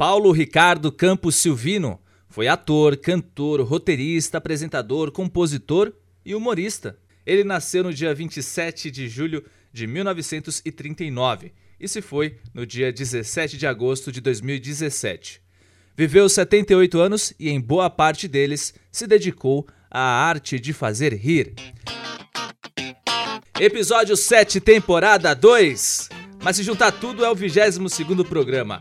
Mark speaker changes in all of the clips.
Speaker 1: Paulo Ricardo Campos Silvino foi ator, cantor, roteirista, apresentador, compositor e humorista. Ele nasceu no dia 27 de julho de 1939 e se foi no dia 17 de agosto de 2017. Viveu 78 anos e, em boa parte deles, se dedicou à arte de fazer rir. Episódio 7, temporada 2. Mas se juntar tudo é o 22 programa.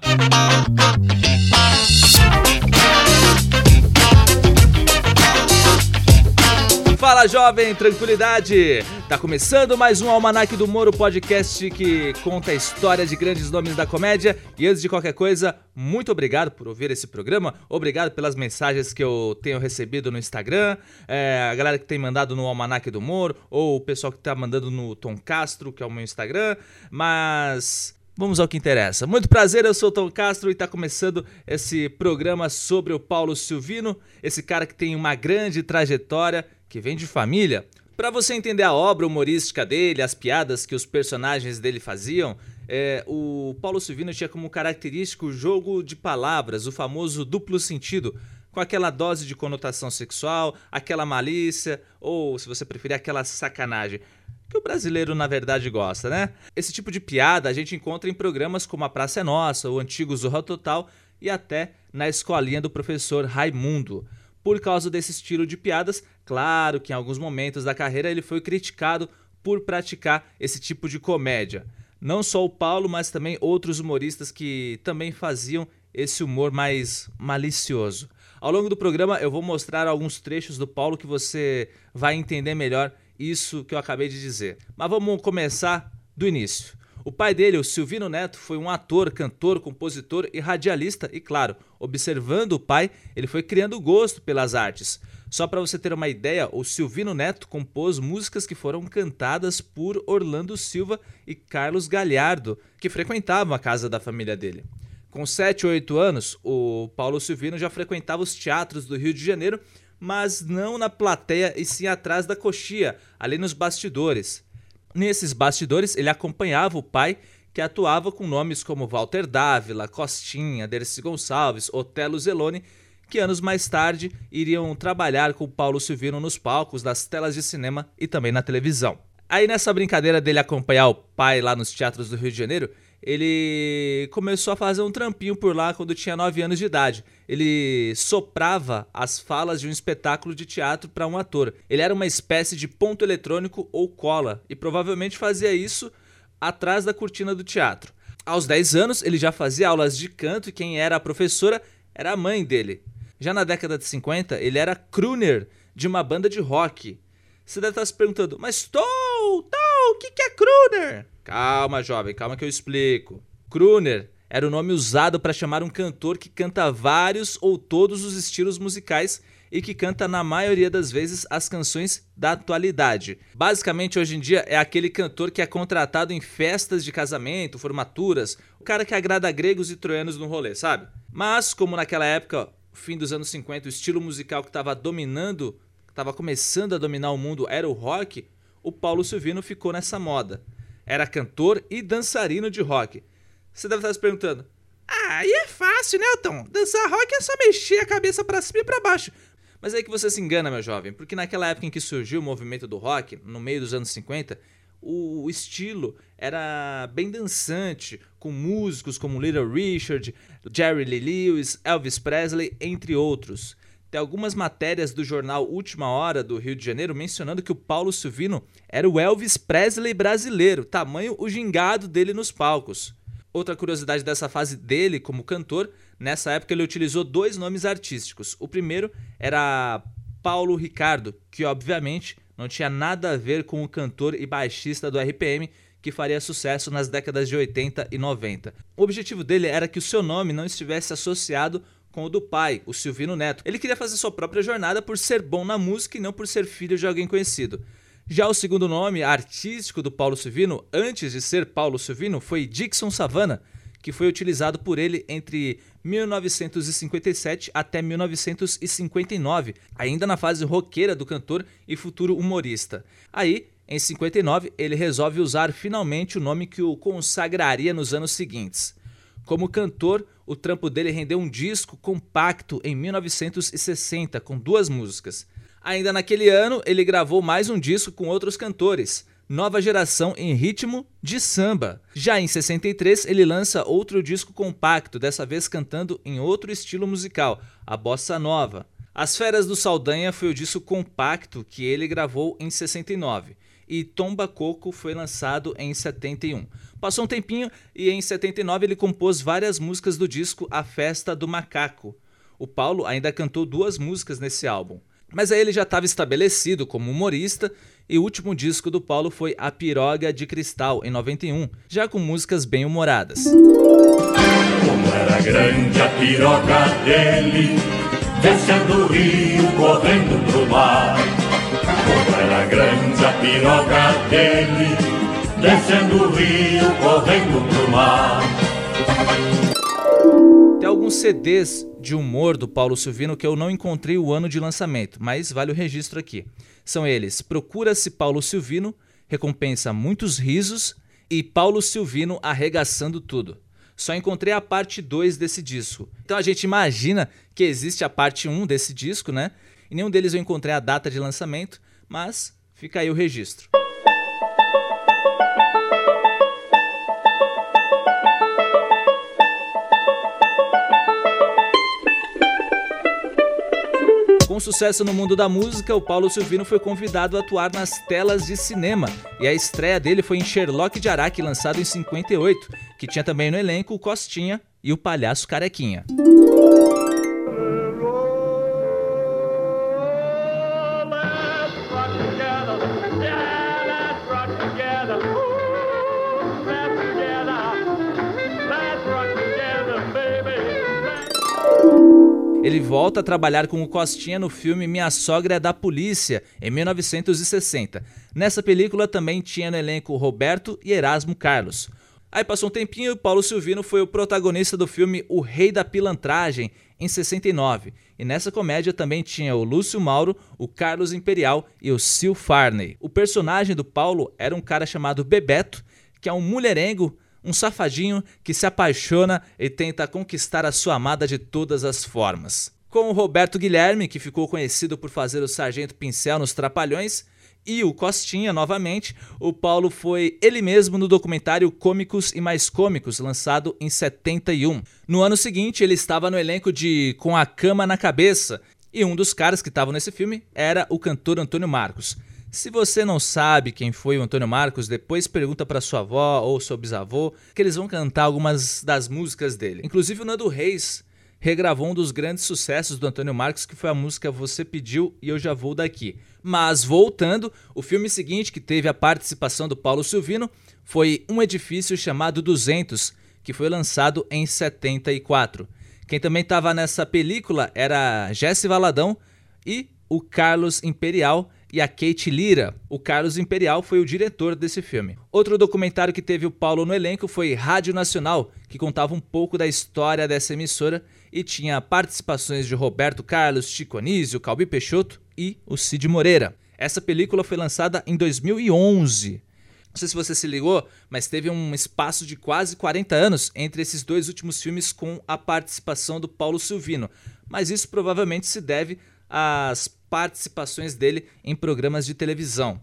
Speaker 1: Fala jovem, tranquilidade! Tá começando mais um Almanac do Moro podcast que conta a história de grandes nomes da comédia. E antes de qualquer coisa, muito obrigado por ouvir esse programa, obrigado pelas mensagens que eu tenho recebido no Instagram, é, a galera que tem mandado no Almanac do Moro, ou o pessoal que tá mandando no Tom Castro, que é o meu Instagram. Mas Vamos ao que interessa. Muito prazer, eu sou o Tom Castro e está começando esse programa sobre o Paulo Silvino, esse cara que tem uma grande trajetória que vem de família. Para você entender a obra humorística dele, as piadas que os personagens dele faziam, é, o Paulo Silvino tinha como característico o jogo de palavras, o famoso duplo sentido, com aquela dose de conotação sexual, aquela malícia, ou, se você preferir, aquela sacanagem. Que o brasileiro, na verdade, gosta, né? Esse tipo de piada a gente encontra em programas como A Praça é Nossa, o antigo Zorra Total e até na escolinha do professor Raimundo. Por causa desse estilo de piadas, claro que em alguns momentos da carreira ele foi criticado por praticar esse tipo de comédia. Não só o Paulo, mas também outros humoristas que também faziam esse humor mais malicioso. Ao longo do programa eu vou mostrar alguns trechos do Paulo que você vai entender melhor isso que eu acabei de dizer. Mas vamos começar do início. O pai dele, o Silvino Neto, foi um ator, cantor, compositor e radialista, e claro, observando o pai, ele foi criando gosto pelas artes. Só para você ter uma ideia, o Silvino Neto compôs músicas que foram cantadas por Orlando Silva e Carlos Galhardo, que frequentavam a casa da família dele. Com 7 ou 8 anos, o Paulo Silvino já frequentava os teatros do Rio de Janeiro, mas não na plateia e sim atrás da coxia, ali nos bastidores. Nesses bastidores, ele acompanhava o pai, que atuava com nomes como Walter Dávila, Costinha, Dercy Gonçalves, Otelo Zeloni, que anos mais tarde iriam trabalhar com Paulo Silvino nos palcos das telas de cinema e também na televisão. Aí nessa brincadeira dele acompanhar o pai lá nos teatros do Rio de Janeiro, ele começou a fazer um trampinho por lá quando tinha 9 anos de idade. Ele soprava as falas de um espetáculo de teatro para um ator. Ele era uma espécie de ponto eletrônico ou cola e provavelmente fazia isso atrás da cortina do teatro. Aos 10 anos, ele já fazia aulas de canto e quem era a professora era a mãe dele. Já na década de 50, ele era crooner de uma banda de rock. Você deve estar se perguntando, mas Tô, o que, que é crooner? Calma, jovem, calma que eu explico. Crooner era o nome usado para chamar um cantor que canta vários ou todos os estilos musicais e que canta na maioria das vezes as canções da atualidade. Basicamente, hoje em dia, é aquele cantor que é contratado em festas de casamento, formaturas, o cara que agrada gregos e troianos no rolê, sabe? Mas, como naquela época, fim dos anos 50, o estilo musical que estava dominando, estava começando a dominar o mundo era o rock, o Paulo Silvino ficou nessa moda. Era cantor e dançarino de rock. Você deve estar se perguntando: Ah, aí é fácil, né, Tom? Dançar rock é só mexer a cabeça para cima e para baixo. Mas é que você se engana, meu jovem, porque naquela época em que surgiu o movimento do rock, no meio dos anos 50, o estilo era bem dançante, com músicos como Little Richard, Jerry Lee Lewis, Elvis Presley, entre outros. Tem algumas matérias do jornal Última Hora do Rio de Janeiro mencionando que o Paulo Silvino era o Elvis Presley brasileiro, tamanho o gingado dele nos palcos. Outra curiosidade dessa fase dele como cantor, nessa época ele utilizou dois nomes artísticos. O primeiro era Paulo Ricardo, que obviamente não tinha nada a ver com o cantor e baixista do RPM que faria sucesso nas décadas de 80 e 90. O objetivo dele era que o seu nome não estivesse associado com o do pai, o Silvino Neto. Ele queria fazer sua própria jornada por ser bom na música e não por ser filho de alguém conhecido. Já o segundo nome artístico do Paulo Silvino, antes de ser Paulo Silvino, foi Dixon Savana, que foi utilizado por ele entre 1957 até 1959, ainda na fase roqueira do cantor e futuro humorista. Aí, em 59, ele resolve usar finalmente o nome que o consagraria nos anos seguintes. Como cantor, o trampo dele rendeu um disco compacto em 1960 com duas músicas. Ainda naquele ano, ele gravou mais um disco com outros cantores, Nova Geração em Ritmo de Samba. Já em 63, ele lança outro disco compacto, dessa vez cantando em outro estilo musical, a bossa nova. As Feras do Saldanha foi o disco compacto que ele gravou em 69 e Tomba Coco foi lançado em 71. Passou um tempinho e em 79 ele compôs várias músicas do disco A Festa do Macaco. O Paulo ainda cantou duas músicas nesse álbum. Mas aí ele já estava estabelecido como humorista e o último disco do Paulo foi A Piroga de Cristal, em 91, já com músicas bem humoradas.
Speaker 2: Como era grande a piroga dele, descendo o rio, correndo pro mar. Era grande a piroga dele, descendo o rio, correndo pro mar.
Speaker 1: Tem alguns CDs de humor do Paulo Silvino que eu não encontrei o ano de lançamento, mas vale o registro aqui. São eles Procura-se Paulo Silvino, recompensa muitos risos, e Paulo Silvino arregaçando tudo. Só encontrei a parte 2 desse disco. Então a gente imagina que existe a parte 1 desse disco, né? E nenhum deles eu encontrei a data de lançamento, mas fica aí o registro. Com sucesso no mundo da música, o Paulo Silvino foi convidado a atuar nas telas de cinema, e a estreia dele foi em Sherlock de Araque, lançado em 58, que tinha também no elenco o Costinha e o Palhaço Carequinha. Ele volta a trabalhar com o Costinha no filme Minha Sogra é da Polícia, em 1960. Nessa película também tinha no elenco Roberto e Erasmo Carlos. Aí passou um tempinho e Paulo Silvino foi o protagonista do filme O Rei da Pilantragem, em 69. E nessa comédia também tinha o Lúcio Mauro, o Carlos Imperial e o Sil Farney. O personagem do Paulo era um cara chamado Bebeto, que é um mulherengo um safadinho que se apaixona e tenta conquistar a sua amada de todas as formas. Com o Roberto Guilherme, que ficou conhecido por fazer o Sargento Pincel nos Trapalhões, e o Costinha novamente, o Paulo foi ele mesmo no documentário Cômicos e Mais Cômicos, lançado em 71. No ano seguinte, ele estava no elenco de Com a Cama na Cabeça, e um dos caras que estavam nesse filme era o cantor Antônio Marcos. Se você não sabe quem foi o Antônio Marcos, depois pergunta para sua avó ou seu bisavô, que eles vão cantar algumas das músicas dele. Inclusive o Nando Reis regravou um dos grandes sucessos do Antônio Marcos, que foi a música Você Pediu e Eu Já Vou Daqui. Mas voltando, o filme seguinte que teve a participação do Paulo Silvino foi Um Edifício Chamado 200, que foi lançado em 74. Quem também estava nessa película era Jesse Valadão e o Carlos Imperial, e a Kate Lira. O Carlos Imperial foi o diretor desse filme. Outro documentário que teve o Paulo no elenco foi Rádio Nacional, que contava um pouco da história dessa emissora e tinha participações de Roberto Carlos, Chico Anísio, Calbi Peixoto e o Cid Moreira. Essa película foi lançada em 2011. Não sei se você se ligou, mas teve um espaço de quase 40 anos entre esses dois últimos filmes com a participação do Paulo Silvino. Mas isso provavelmente se deve às participações dele em programas de televisão.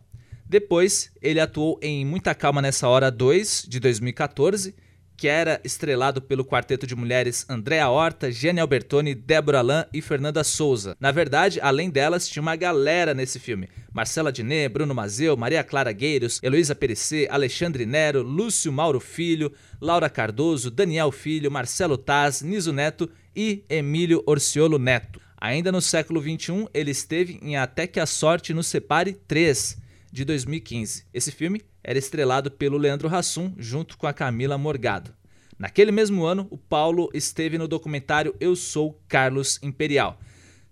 Speaker 1: Depois, ele atuou em Muita Calma Nessa Hora 2, de 2014, que era estrelado pelo quarteto de mulheres Andréa Horta, Jenny Albertoni, Débora Lan e Fernanda Souza. Na verdade, além delas, tinha uma galera nesse filme. Marcela Diné, Bruno Mazeu, Maria Clara Gueiros, Heloísa Perecê, Alexandre Nero, Lúcio Mauro Filho, Laura Cardoso, Daniel Filho, Marcelo Taz, Niso Neto e Emílio Orciolo Neto. Ainda no século XXI, ele esteve em Até que a Sorte nos Separe 3, de 2015. Esse filme era estrelado pelo Leandro Hassum junto com a Camila Morgado. Naquele mesmo ano, o Paulo esteve no documentário Eu Sou Carlos Imperial.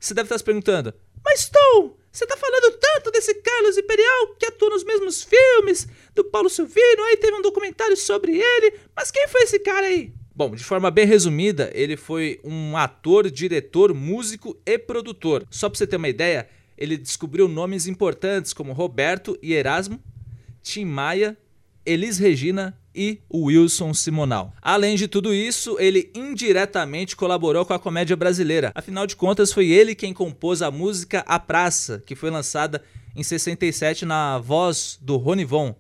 Speaker 1: Você deve estar se perguntando, mas Tom, você está falando tanto desse Carlos Imperial que atua nos mesmos filmes, do Paulo Silvino, aí teve um documentário sobre ele, mas quem foi esse cara aí? Bom, de forma bem resumida, ele foi um ator, diretor, músico e produtor. Só para você ter uma ideia, ele descobriu nomes importantes como Roberto e Erasmo, Tim Maia Elis Regina e Wilson Simonal. Além de tudo isso, ele indiretamente colaborou com a comédia brasileira. Afinal de contas, foi ele quem compôs a música A Praça, que foi lançada em 67 na voz do Ronivon.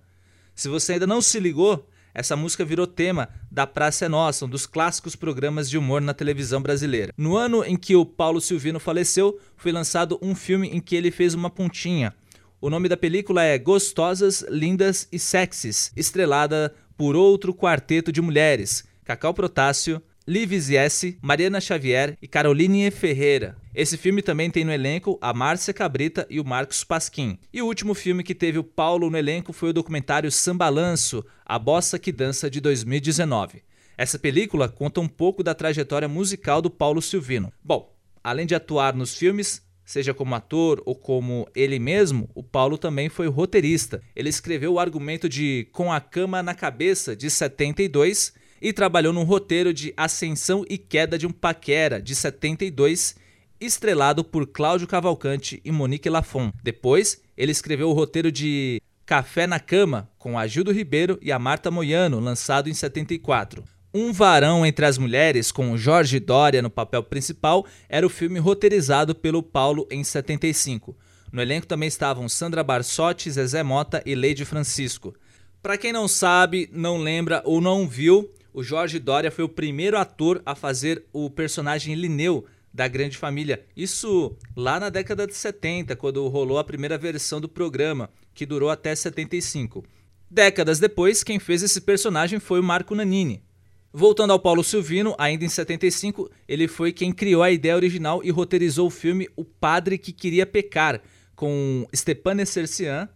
Speaker 1: Se você ainda não se ligou, essa música virou tema da Praça é Nossa, um dos clássicos programas de humor na televisão brasileira. No ano em que o Paulo Silvino faleceu, foi lançado um filme em que ele fez uma pontinha. O nome da película é Gostosas, Lindas e Sexys, estrelada por outro quarteto de mulheres, Cacau Protássio, Liv S, Mariana Xavier e Caroline Ferreira. Esse filme também tem no elenco a Márcia Cabrita e o Marcos Pasquim. E o último filme que teve o Paulo no elenco foi o documentário Sambalanço, A Bossa que Dança de 2019. Essa película conta um pouco da trajetória musical do Paulo Silvino. Bom, além de atuar nos filmes, seja como ator ou como ele mesmo, o Paulo também foi roteirista. Ele escreveu o argumento de Com a Cama na Cabeça, de 72, e trabalhou no roteiro de Ascensão e Queda de um Paquera, de 72, estrelado por Cláudio Cavalcante e Monique Lafon. Depois, ele escreveu o roteiro de Café na Cama, com a Gildo Ribeiro e a Marta Moiano, lançado em 74. Um Varão entre as Mulheres, com Jorge Dória no papel principal, era o filme roteirizado pelo Paulo em 75. No elenco também estavam Sandra Barsotti, Zezé Mota e Leide Francisco. Para quem não sabe, não lembra ou não viu, o Jorge Dória foi o primeiro ator a fazer o personagem Lineu da Grande Família. Isso lá na década de 70, quando rolou a primeira versão do programa, que durou até 75. Décadas depois, quem fez esse personagem foi o Marco Nanini. Voltando ao Paulo Silvino, ainda em 75, ele foi quem criou a ideia original e roteirizou o filme O Padre que Queria Pecar, com Stepan Essercian,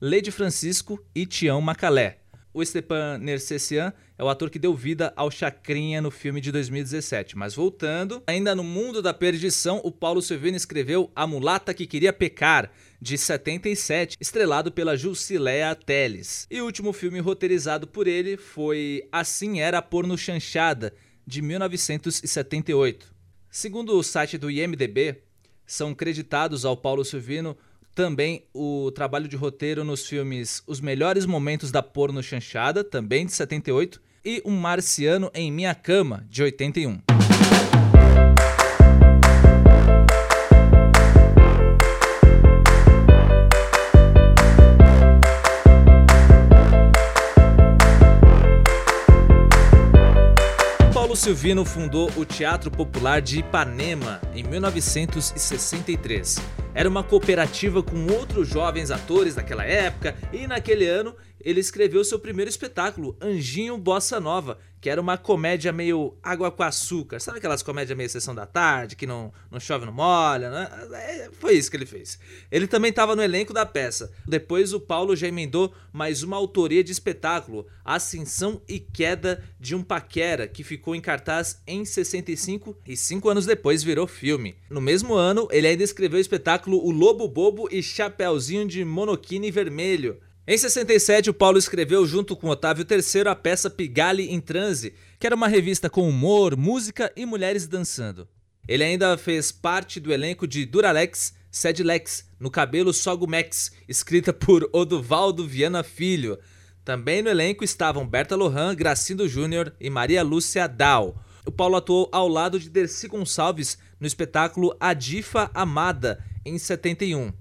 Speaker 1: Lady Francisco e Tião Macalé. O Stepan Nercessian é o ator que deu vida ao Chacrinha no filme de 2017. Mas voltando, ainda no mundo da perdição, o Paulo Silvino escreveu A Mulata que Queria Pecar, de 77, estrelado pela Jusilea Teles. E o último filme roteirizado por ele foi Assim Era a Porno Chanchada, de 1978. Segundo o site do IMDB, são creditados ao Paulo Silvino também o trabalho de roteiro nos filmes Os Melhores Momentos da Porno Chanchada, também de 78, e Um Marciano em Minha Cama, de 81. Paulo Silvino fundou o Teatro Popular de Ipanema em 1963. Era uma cooperativa com outros jovens atores daquela época e naquele ano ele escreveu seu primeiro espetáculo, Anjinho Bossa Nova, que era uma comédia meio água com açúcar. Sabe aquelas comédias meio sessão da tarde, que não, não chove, não molha? Né? É, foi isso que ele fez. Ele também estava no elenco da peça. Depois o Paulo já emendou mais uma autoria de espetáculo, Ascensão e Queda de um Paquera, que ficou em cartaz em 65 e cinco anos depois virou filme. No mesmo ano, ele ainda escreveu o espetáculo O Lobo Bobo e Chapeuzinho de Monoquine Vermelho. Em 67, o Paulo escreveu junto com Otávio III a peça Pigalle em Transe, que era uma revista com humor, música e mulheres dançando. Ele ainda fez parte do elenco de Duralex, Sedlex, No Cabelo Sogumex, escrita por Oduvaldo Viana Filho. Também no elenco estavam Berta Lohan, Gracindo Júnior e Maria Lúcia Dal. O Paulo atuou ao lado de Dercy Gonçalves no espetáculo Adifa Amada, em 71.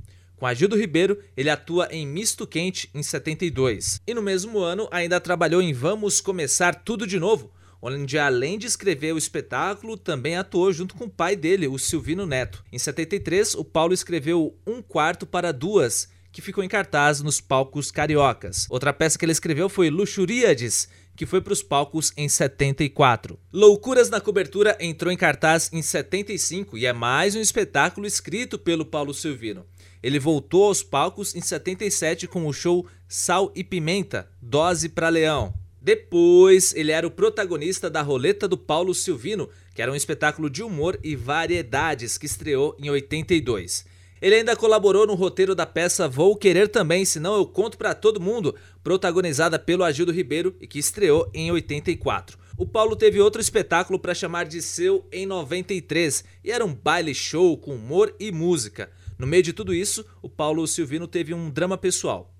Speaker 1: Com Agildo Ribeiro, ele atua em Misto Quente em 72. E no mesmo ano ainda trabalhou em Vamos Começar Tudo de Novo, onde além de escrever o espetáculo, também atuou junto com o pai dele, o Silvino Neto. Em 73, o Paulo escreveu Um Quarto para Duas, que ficou em cartaz nos palcos cariocas. Outra peça que ele escreveu foi Luxuríades, que foi para os palcos em 74. Loucuras na Cobertura entrou em cartaz em 75 e é mais um espetáculo escrito pelo Paulo Silvino. Ele voltou aos palcos em 77 com o show Sal e Pimenta, Dose para Leão. Depois, ele era o protagonista da Roleta do Paulo Silvino, que era um espetáculo de humor e variedades que estreou em 82. Ele ainda colaborou no roteiro da peça Vou Querer Também, senão eu conto para todo mundo, protagonizada pelo Agildo Ribeiro e que estreou em 84. O Paulo teve outro espetáculo para chamar de seu em 93 e era um baile show com humor e música. No meio de tudo isso, o Paulo Silvino teve um drama pessoal.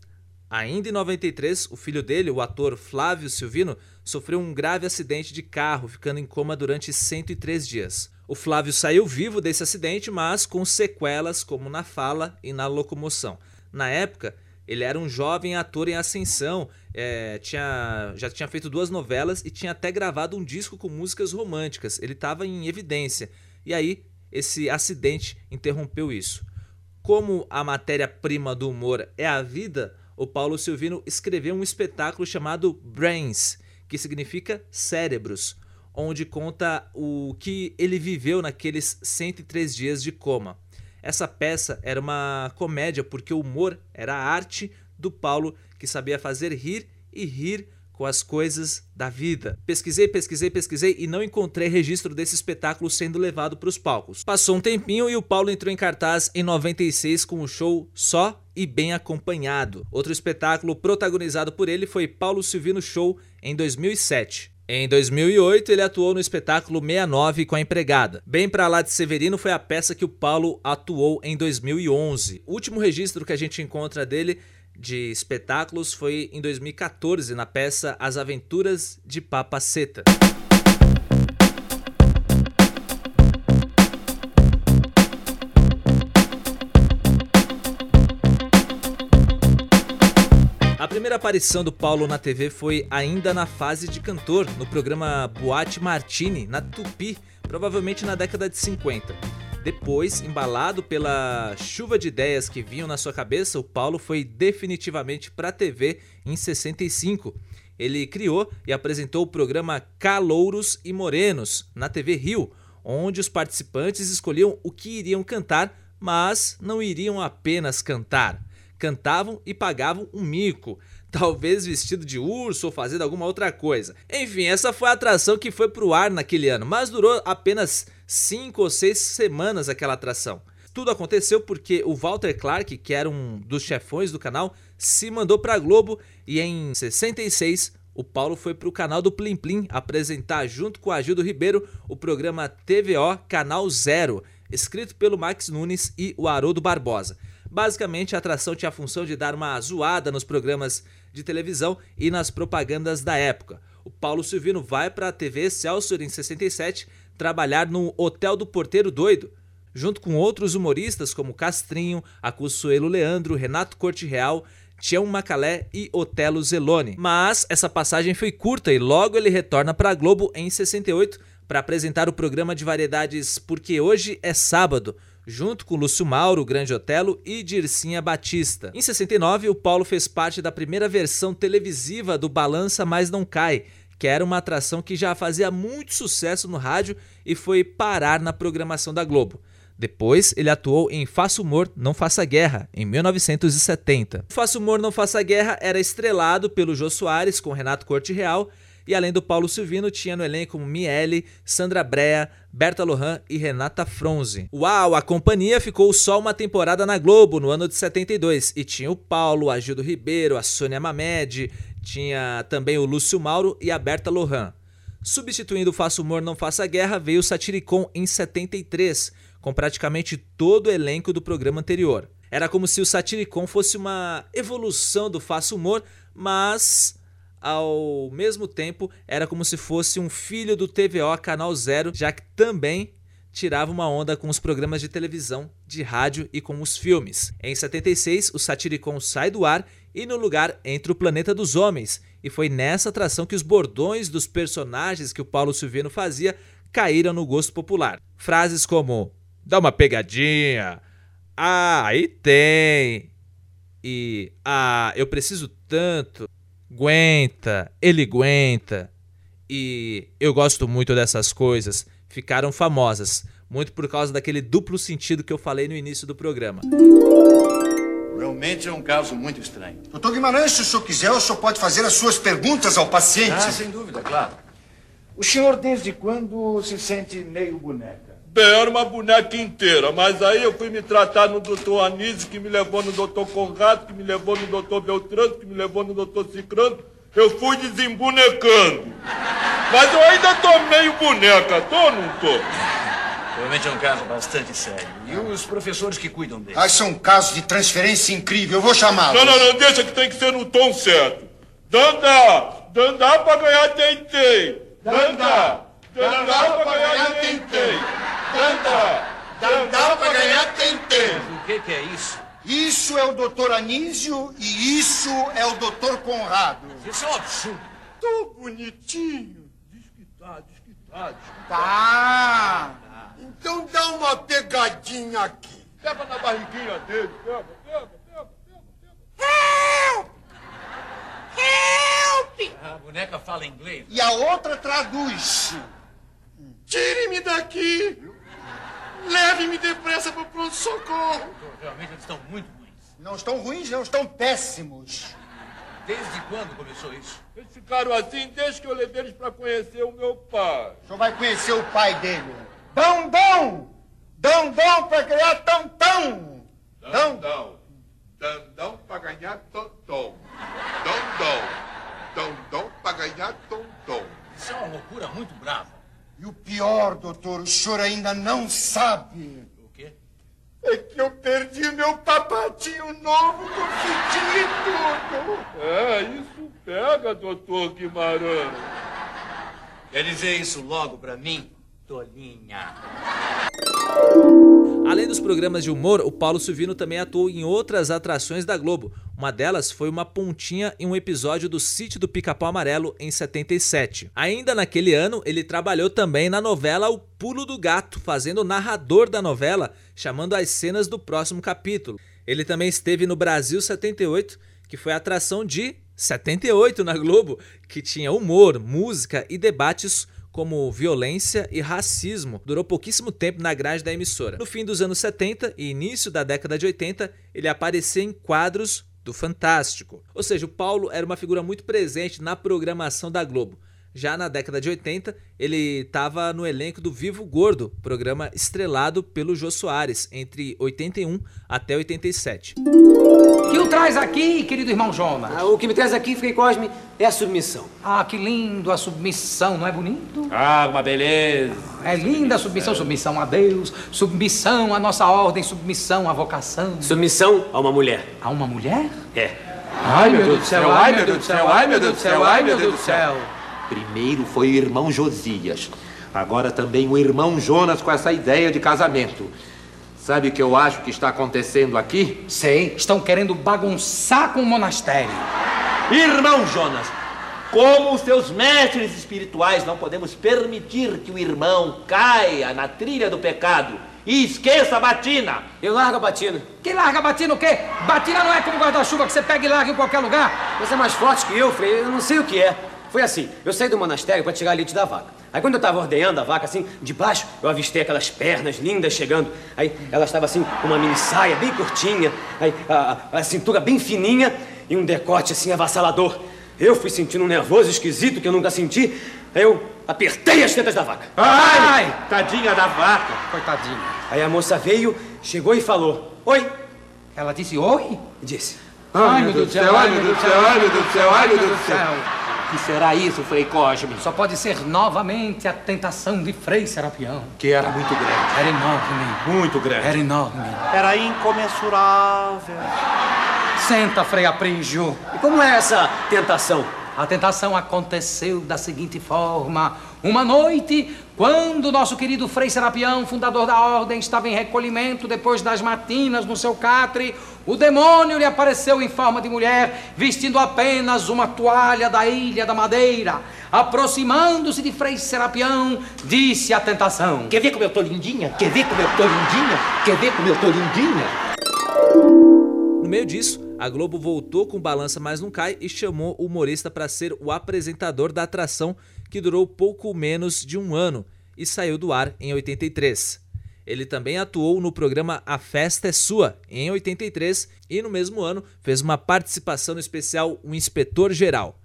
Speaker 1: Ainda em 93, o filho dele, o ator Flávio Silvino, sofreu um grave acidente de carro, ficando em coma durante 103 dias. O Flávio saiu vivo desse acidente, mas com sequelas como na fala e na locomoção. Na época, ele era um jovem ator em ascensão, é, tinha, já tinha feito duas novelas e tinha até gravado um disco com músicas românticas. Ele estava em evidência. E aí, esse acidente interrompeu isso. Como a matéria-prima do humor é a vida, o Paulo Silvino escreveu um espetáculo chamado Brains, que significa cérebros, onde conta o que ele viveu naqueles 103 dias de coma. Essa peça era uma comédia porque o humor era a arte do Paulo que sabia fazer rir e rir com as coisas da vida. Pesquisei, pesquisei, pesquisei e não encontrei registro desse espetáculo sendo levado para os palcos. Passou um tempinho e o Paulo entrou em cartaz em 96 com o show Só e Bem Acompanhado. Outro espetáculo protagonizado por ele foi Paulo Silvino Show em 2007. Em 2008, ele atuou no espetáculo 69 com a empregada. Bem para lá de Severino foi a peça que o Paulo atuou em 2011. O último registro que a gente encontra dele de espetáculos foi em 2014 na peça As Aventuras de Papaceta. A primeira aparição do Paulo na TV foi ainda na fase de cantor, no programa Boate Martini, na Tupi, provavelmente na década de 50. Depois, embalado pela chuva de ideias que vinham na sua cabeça, o Paulo foi definitivamente para a TV em 65. Ele criou e apresentou o programa Calouros e Morenos na TV Rio, onde os participantes escolhiam o que iriam cantar, mas não iriam apenas cantar. Cantavam e pagavam um mico talvez vestido de urso ou fazendo alguma outra coisa. Enfim, essa foi a atração que foi pro ar naquele ano, mas durou apenas 5 ou 6 semanas aquela atração. Tudo aconteceu porque o Walter Clark, que era um dos chefões do canal, se mandou para a Globo e em 66 o Paulo foi para o canal do Plim Plim apresentar junto com a Gildo Ribeiro o programa TVO Canal Zero, escrito pelo Max Nunes e o Haroldo Barbosa. Basicamente, a atração tinha a função de dar uma zoada nos programas de televisão e nas propagandas da época. O Paulo Silvino vai para a TV Excelsior em 67 trabalhar no Hotel do Porteiro Doido, junto com outros humoristas como Castrinho, Acussuelo Leandro, Renato Corte Real, Tião Macalé e Otelo Zelone. Mas essa passagem foi curta e logo ele retorna para a Globo em 68 para apresentar o programa de variedades Porque Hoje é Sábado, junto com Lúcio Mauro, Grande Otelo e Dircinha Batista. Em 69, o Paulo fez parte da primeira versão televisiva do Balança Mas Não Cai, que era uma atração que já fazia muito sucesso no rádio e foi parar na programação da Globo. Depois, ele atuou em Faça Humor, Não Faça Guerra, em 1970. Faça Humor, Não Faça Guerra era estrelado pelo Jô Soares com Renato Corte Real e além do Paulo Silvino, tinha no elenco Miele, Sandra Brea, Berta Lohan e Renata Fronze. Uau, a companhia ficou só uma temporada na Globo no ano de 72 e tinha o Paulo, a Gildo Ribeiro, a Sônia Mamed, tinha também o Lúcio Mauro e a Berta Lohan. Substituindo o Faça Humor Não Faça Guerra, veio o Satiricon em 73, com praticamente todo o elenco do programa anterior. Era como se o Satiricon fosse uma evolução do Faça Humor, mas ao mesmo tempo era como se fosse um filho do TVO Canal Zero, já que também tirava uma onda com os programas de televisão, de rádio e com os filmes. Em 76, o Satiricon sai do ar e no lugar entra o Planeta dos Homens, e foi nessa atração que os bordões dos personagens que o Paulo Silvino fazia caíram no gosto popular. Frases como dá uma pegadinha, ah, aí tem, e ah, eu preciso tanto, aguenta, ele aguenta. E eu gosto muito dessas coisas. Ficaram famosas, muito por causa daquele duplo sentido que eu falei no início do programa.
Speaker 3: Realmente é um caso muito estranho.
Speaker 4: Doutor Guimarães, se o senhor quiser, o senhor pode fazer as suas perguntas ao paciente.
Speaker 3: Ah, sem dúvida, claro. O senhor desde quando se sente meio boneca?
Speaker 5: Bem, era uma boneca inteira, mas aí eu fui me tratar no doutor Anísio, que me levou no doutor Conrado, que me levou no doutor Beltrano, que me levou no doutor Cicrano. Eu fui desembonecando. Mas eu ainda tô meio boneca, tô ou não tô?
Speaker 6: Realmente é um caso bastante sério. E os professores que cuidam dele?
Speaker 4: Ah, isso é um caso de transferência incrível. Eu vou chamá-lo.
Speaker 5: Não, não, não, deixa que tem que ser no tom certo. Danda! Danda pra ganhar tentei! Danda! Danda pra ganhar tentei! Danda! Danda pra ganhar tentei!
Speaker 6: O que, que é isso?
Speaker 4: Isso é o doutor Anísio e isso é o doutor Conrado.
Speaker 6: Isso é um absurdo.
Speaker 5: Tão bonitinho! Diz que tá, diz que tá, diz que
Speaker 4: Tá.
Speaker 5: Então dá uma pegadinha aqui. Pega na barriguinha dele, pega, pega, pega, pega, pega.
Speaker 6: A boneca fala inglês.
Speaker 4: E a outra traduz.
Speaker 5: Tire-me daqui! Leve-me depressa para o pronto-socorro!
Speaker 6: Realmente eles estão muito ruins.
Speaker 4: Não estão ruins, não, estão péssimos.
Speaker 6: Desde quando começou isso?
Speaker 5: Eles ficaram assim desde que eu levei eles para conhecer o meu pai.
Speaker 4: O senhor vai conhecer o pai dele. Dão, dão! Dão, dão pra criar tão, tão! Dão,
Speaker 5: Dandão. Dandão para ganhar tom-tom. Dondom. Dondom para ganhar tom-tom.
Speaker 6: Isso é uma loucura muito brava.
Speaker 4: E o pior, doutor, o senhor ainda não sabe.
Speaker 6: O quê?
Speaker 5: É que eu perdi meu papatinho novo com e tudo. É, isso pega, doutor Guimarães.
Speaker 6: Quer dizer isso logo pra mim, tolinha?
Speaker 1: Além dos programas de humor, o Paulo Silvino também atuou em outras atrações da Globo. Uma delas foi uma pontinha em um episódio do Sítio do Pica-Pau Amarelo em 77. Ainda naquele ano, ele trabalhou também na novela O Pulo do Gato, fazendo o narrador da novela, chamando as cenas do próximo capítulo. Ele também esteve no Brasil 78, que foi a atração de 78 na Globo, que tinha humor, música e debates como violência e racismo. Durou pouquíssimo tempo na grade da emissora. No fim dos anos 70 e início da década de 80, ele aparecia em quadros do Fantástico. Ou seja, o Paulo era uma figura muito presente na programação da Globo. Já na década de 80, ele estava no elenco do Vivo Gordo, programa estrelado pelo Jô Soares, entre 81 até 87.
Speaker 7: O que o traz aqui, querido irmão Jonas?
Speaker 8: Ah, o que me traz aqui, Frei Cosme, é a submissão.
Speaker 7: Ah, que lindo a submissão, não é bonito?
Speaker 8: Ah, uma beleza.
Speaker 7: É linda a submissão, submissão a Deus, submissão à nossa ordem, submissão à vocação.
Speaker 8: Submissão a uma mulher.
Speaker 7: A uma mulher?
Speaker 8: É.
Speaker 7: Ai, meu Deus do céu, ai, meu Deus do céu, ai, meu Deus do céu, ai, meu Deus do céu.
Speaker 9: Primeiro foi o irmão Josias. Agora também o irmão Jonas com essa ideia de casamento. Sabe o que eu acho que está acontecendo aqui?
Speaker 7: Sei, estão querendo bagunçar com o monastério.
Speaker 9: Irmão Jonas, como os seus mestres espirituais, não podemos permitir que o irmão caia na trilha do pecado e esqueça a batina.
Speaker 8: Eu largo a batina.
Speaker 7: Que larga batina o quê? Batina não é como guarda-chuva que você pega e larga em qualquer lugar.
Speaker 8: Você é mais forte que eu, Frei, eu não sei o que é. Foi assim, eu saí do monastério para tirar leite da vaca. Aí quando eu estava ordenhando a vaca assim, de baixo, eu avistei aquelas pernas lindas chegando. Aí ela estava assim, com uma mini saia bem curtinha, aí a, a- a cintura bem fininha e um decote assim avassalador. Eu fui sentindo um nervoso esquisito que eu nunca senti. Aí eu apertei as tetas da vaca.
Speaker 9: Ai, tadinha da vaca.
Speaker 7: Coitadinha.
Speaker 8: Aí a moça veio, chegou e falou: Oi.
Speaker 7: Ela disse oi?
Speaker 8: Disse.
Speaker 7: Ai, meu Deus do céu, ai, meu Deus do céu, ai, meu Deus do céu, ai, meu Deus do céu.
Speaker 9: Que será isso, Frei Cosme?
Speaker 7: Só pode ser novamente a tentação de Frei Serapião.
Speaker 9: Que era muito grande.
Speaker 7: Era enorme,
Speaker 9: Muito grande.
Speaker 7: era enorme.
Speaker 9: Era incomensurável.
Speaker 7: Senta, Frei Aprígio.
Speaker 8: E como é essa tentação?
Speaker 7: A tentação aconteceu da seguinte forma: uma noite, quando nosso querido Frei Serapião, fundador da ordem, estava em recolhimento depois das matinas no seu catre, o demônio lhe apareceu em forma de mulher, vestindo apenas uma toalha da ilha da Madeira. Aproximando-se de Frei Serapião, disse a tentação:
Speaker 9: Quer ver como eu tô lindinha? Quer ver como eu tô lindinha? Quer ver como eu tô lindinha?
Speaker 1: No meio disso, a Globo voltou com Balança Mais Não Cai e chamou o humorista para ser o apresentador da atração, que durou pouco menos de um ano e saiu do ar em 83. Ele também atuou no programa A Festa é Sua, em 83, e no mesmo ano fez uma participação no especial O Inspetor Geral.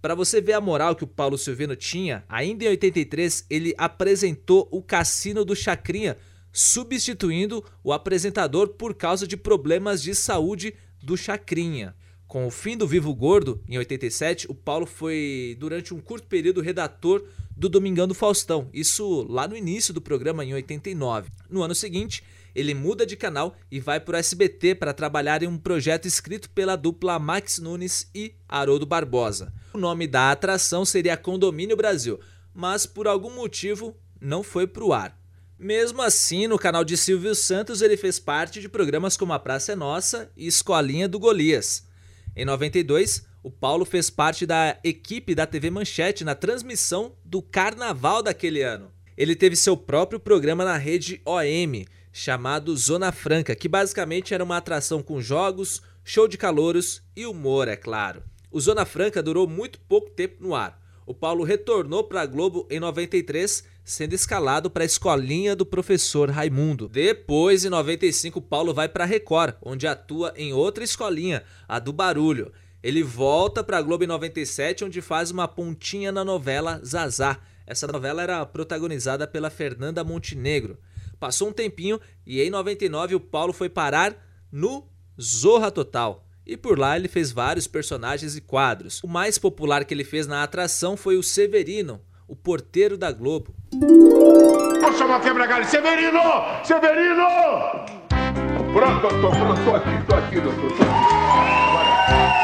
Speaker 1: Para você ver a moral que o Paulo Silvino tinha, ainda em 83 ele apresentou o Cassino do Chacrinha, substituindo o apresentador por causa de problemas de saúde do Chacrinha. Com o fim do Vivo Gordo, em 87, o Paulo foi, durante um curto período, redator do Domingão do Faustão, isso lá no início do programa em 89. No ano seguinte, ele muda de canal e vai para o SBT para trabalhar em um projeto escrito pela dupla Max Nunes e Haroldo Barbosa. O nome da atração seria Condomínio Brasil, mas por algum motivo não foi para o ar. Mesmo assim, no canal de Silvio Santos, ele fez parte de programas como A Praça é Nossa e Escolinha do Golias. Em 92, o Paulo fez parte da equipe da TV Manchete na transmissão do Carnaval daquele ano. Ele teve seu próprio programa na rede OM, chamado Zona Franca, que basicamente era uma atração com jogos, show de calouros e humor, é claro. O Zona Franca durou muito pouco tempo no ar. O Paulo retornou para a Globo em 93 sendo escalado para a escolinha do professor Raimundo. Depois, em 95, Paulo vai para Record, onde atua em outra escolinha, a do Barulho. Ele volta para a Globo em 97, onde faz uma pontinha na novela Zazá. Essa novela era protagonizada pela Fernanda Montenegro. Passou um tempinho e em 99 o Paulo foi parar no Zorra Total. E por lá ele fez vários personagens e quadros. O mais popular que ele fez na atração foi o Severino, o porteiro da Globo.
Speaker 5: Vou chamar quebra-galho. Severino! Severino! Pronto, doutor, pronto, tô aqui, tô aqui, doutor, tô aqui.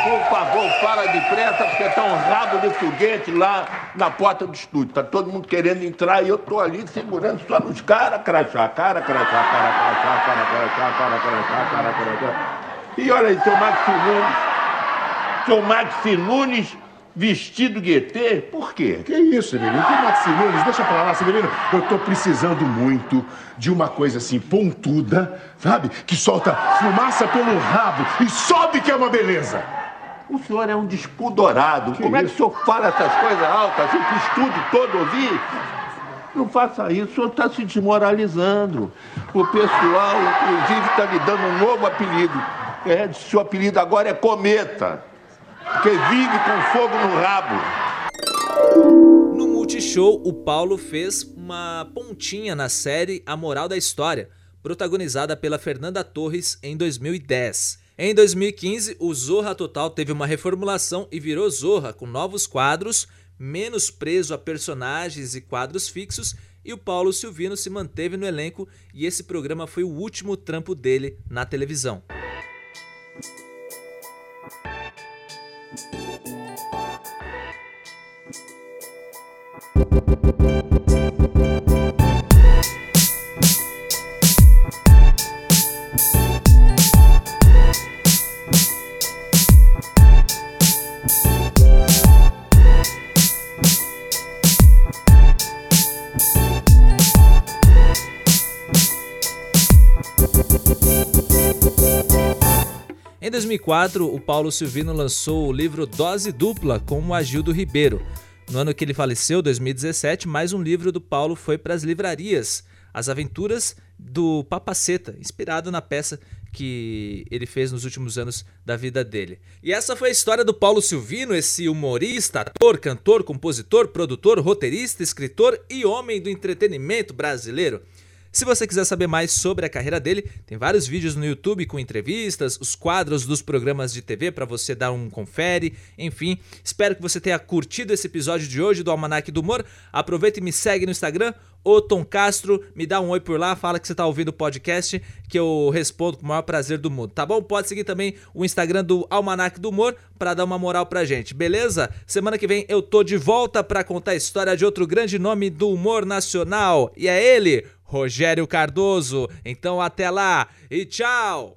Speaker 5: Por favor, fala depressa, porque tá um rabo de foguete lá na porta do estúdio. Tá todo mundo querendo entrar e eu tô ali segurando só nos caras, crachá, cara, crachá, cara, crachá, cara, crachá, cara, crachá, cara, crachá. E olha aí, seu Maxi Nunes, seu Maxi Nunes vestido guetê, por quê?
Speaker 10: Que isso, Severino? Que Maxi Nunes? Deixa pra lá, Severino. Eu tô precisando muito de uma coisa assim, pontuda, sabe? Que solta fumaça pelo rabo e sobe que é uma beleza.
Speaker 5: O senhor é um despudorado.
Speaker 10: Que
Speaker 5: Como é que
Speaker 10: isso?
Speaker 5: o senhor fala essas coisas altas, assim, pro estúdio todo ouvir? Não faça isso, o senhor está se desmoralizando. O pessoal, inclusive, está lhe dando um novo apelido. É, seu apelido agora é Cometa, porque vive com fogo no rabo.
Speaker 1: No Multishow, o Paulo fez uma pontinha na série A Moral da História, protagonizada pela Fernanda Torres em 2010. Em 2015, o Zorra Total teve uma reformulação e virou Zorra, com novos quadros, menos preso a personagens e quadros fixos, e o Paulo Silvino se manteve no elenco e esse programa foi o último trampo dele na televisão. Em 2004, o Paulo Silvino lançou o livro Dose Dupla com o Agildo Ribeiro. No ano que ele faleceu, 2017, mais um livro do Paulo foi para as livrarias, As Aventuras do Papaceta, inspirado na peça que ele fez nos últimos anos da vida dele. E essa foi a história do Paulo Silvino, esse humorista, ator, cantor, compositor, produtor, roteirista, escritor e homem do entretenimento brasileiro. Se você quiser saber mais sobre a carreira dele, tem vários vídeos no YouTube com entrevistas, os quadros dos programas de TV para você dar um confere, enfim. Espero que você tenha curtido esse episódio de hoje do Almanac do Humor. Aproveita e me segue no Instagram, o Tom Castro, me dá um oi por lá, fala que você tá ouvindo o podcast, que eu respondo com o maior prazer do mundo, tá bom? Pode seguir também o Instagram do Almanac do Humor para dar uma moral pra gente, beleza? Semana que vem eu tô de volta para contar a história de outro grande nome do humor nacional, e é ele, Rogério Cardoso. Então até lá e tchau!